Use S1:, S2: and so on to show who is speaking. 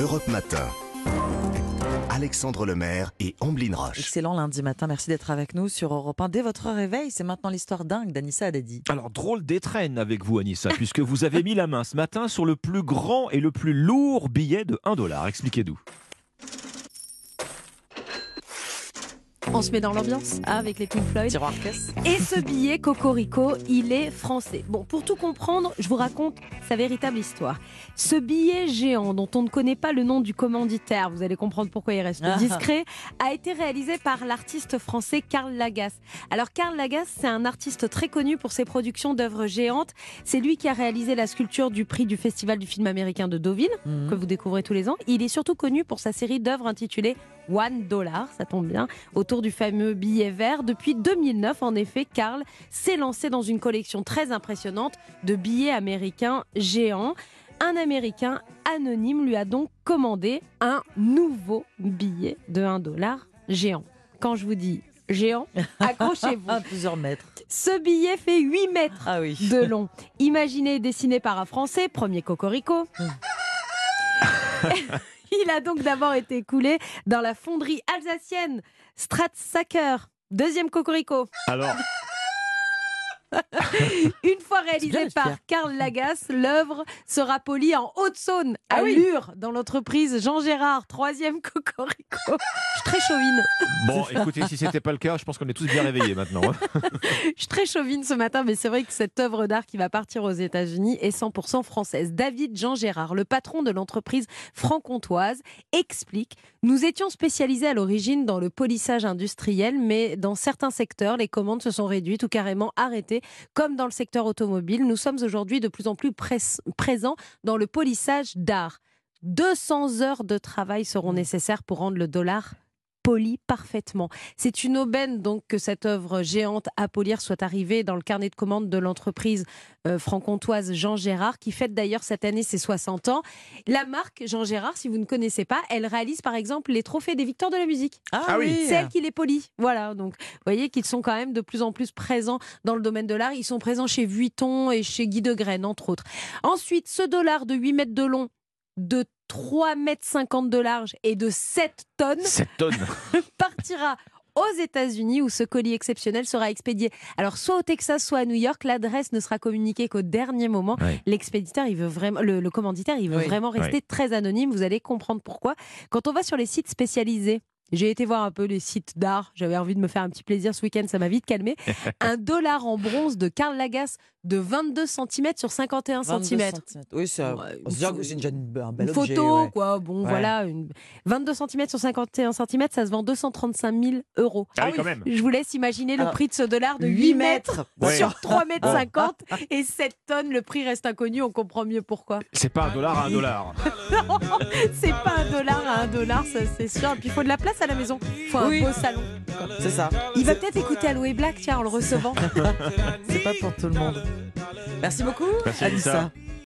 S1: Europe Matin. Alexandre Lemaire et Amblin Roche.
S2: Excellent lundi matin, merci d'être avec nous sur Europe 1. Dès votre réveil, c'est maintenant l'histoire dingue d'Anissa Adadi.
S3: Alors, drôle d'étrennes avec vous, Anissa, puisque vous avez mis la main ce matin sur le plus grand et le plus lourd billet de 1 dollar. Expliquez-nous.
S4: On se met dans l'ambiance avec les Pink Floyd.
S2: Tiroir caisse.
S4: Et ce billet Cocorico, il est français. Bon, pour tout comprendre, je vous raconte sa véritable histoire. Ce billet géant dont on ne connaît pas le nom du commanditaire, vous allez comprendre pourquoi il reste
S2: Ah.
S4: discret, a été réalisé par l'artiste français Karl Lagasse. Alors Karl Lagasse, c'est un artiste très connu pour ses productions d'œuvres géantes. C'est lui qui a réalisé la sculpture du prix du Festival du film américain de Deauville,
S2: Mhm.
S4: que vous découvrez tous les ans. Il est surtout connu pour sa série d'œuvres intitulée One Dollar, ça tombe bien, autour du fameux billet vert. Depuis 2009, en effet, Karl s'est lancé dans une collection très impressionnante de billets américains géants. Un Américain anonyme lui a donc commandé un nouveau billet de 1 dollar géant. Quand je vous dis géant, accrochez-vous.
S2: À plusieurs mètres.
S4: Ce billet fait 8 mètres
S2: Ah oui.
S4: de long. Imaginé et dessiné par un Français, premier cocorico. Il a donc d'abord été coulé dans la fonderie alsacienne Stratsacker. Deuxième cocorico. Une fois
S2: bien
S4: réalisé
S2: le
S4: par. Karl Lagasse, l'œuvre sera polie en Haute-Saône, à
S2: Ah oui.
S4: Lure, dans l'entreprise Jean Gérard. Troisième cocorico. Je suis très chauvine.
S3: bon, écoutez, si c'était pas le cas, je pense qu'on est tous bien réveillés maintenant. hein.
S4: Je suis très chauvine ce matin, mais c'est vrai que cette œuvre d'art qui va partir aux États-Unis est 100% française. David Jean Gérard, le patron de l'entreprise franc-comtoise, explique Nous étions spécialisés à l'origine dans le polissage industriel, mais dans certains secteurs, les commandes se sont réduites ou carrément arrêtées, comme dans le secteur automobile. Nous sommes aujourd'hui de plus en plus présents dans le polissage d'art. 200 heures de travail seront nécessaires pour rendre le dollar poli parfaitement. C'est une aubaine donc que cette œuvre géante à polir soit arrivée dans le carnet de commandes de l'entreprise euh, franc-comtoise Jean Gérard, qui fête d'ailleurs cette année ses 60 ans. La marque Jean Gérard, si vous ne connaissez pas, elle réalise par exemple les trophées des victoires de la musique.
S2: Ah, oui.
S4: C'est elle qui les polie. Voilà, donc vous voyez qu'ils sont quand même de plus en plus présents dans le domaine de l'art. Ils sont présents chez Vuitton et chez Guy de Graine, entre autres. Ensuite, ce dollar de 8 mètres de long, de 3 mètres 50 de large et de 7 tonnes
S3: 7 tonnes.
S4: partira aux États-Unis où ce colis exceptionnel sera expédié. Alors soit au Texas, soit à New York. L'adresse ne sera communiquée qu'au dernier moment. L'expéditeur, il veut vraiment, le, le commanditaire, il veut
S2: Oui.
S4: vraiment rester très anonyme. Vous allez comprendre pourquoi. Quand on va sur les sites spécialisés. J'ai été voir un peu les sites d'art. J'avais envie de me faire un petit plaisir ce week-end. Ça m'a vite calmé. un dollar en bronze de Karl Lagasse de 22 cm sur 51
S2: 22
S4: cm.
S2: centimètres. Oui, c'est
S4: Ouais,
S2: on se dit que c'est déjà une- un bel
S4: Une
S2: objet,
S4: photo,
S2: ouais.
S4: quoi. Bon,
S2: Ouais.
S4: voilà. Une... 22 cm sur 51 cm, ça se vend 235 000 euros.
S3: Ah oui, quand même.
S4: Je vous laisse imaginer le
S2: Alors,
S4: prix de ce dollar de
S2: 8
S4: 8 mètres
S3: Ouais.
S4: sur 3 mètres 50 et 7 tonnes. Le prix reste inconnu, on comprend mieux pourquoi.
S3: C'est pas un dollar à un dollar.
S4: C'est pas un dollar à un dollar, ça c'est sûr. Et puis il faut de la place à la maison. Faut un
S2: Oui.
S4: beau salon.
S2: C'est ça.
S4: Il va peut-être écouter Aloe Black, tiens, en le recevant.
S2: C'est pas pour tout le monde. Merci beaucoup,
S3: Merci. Anissa.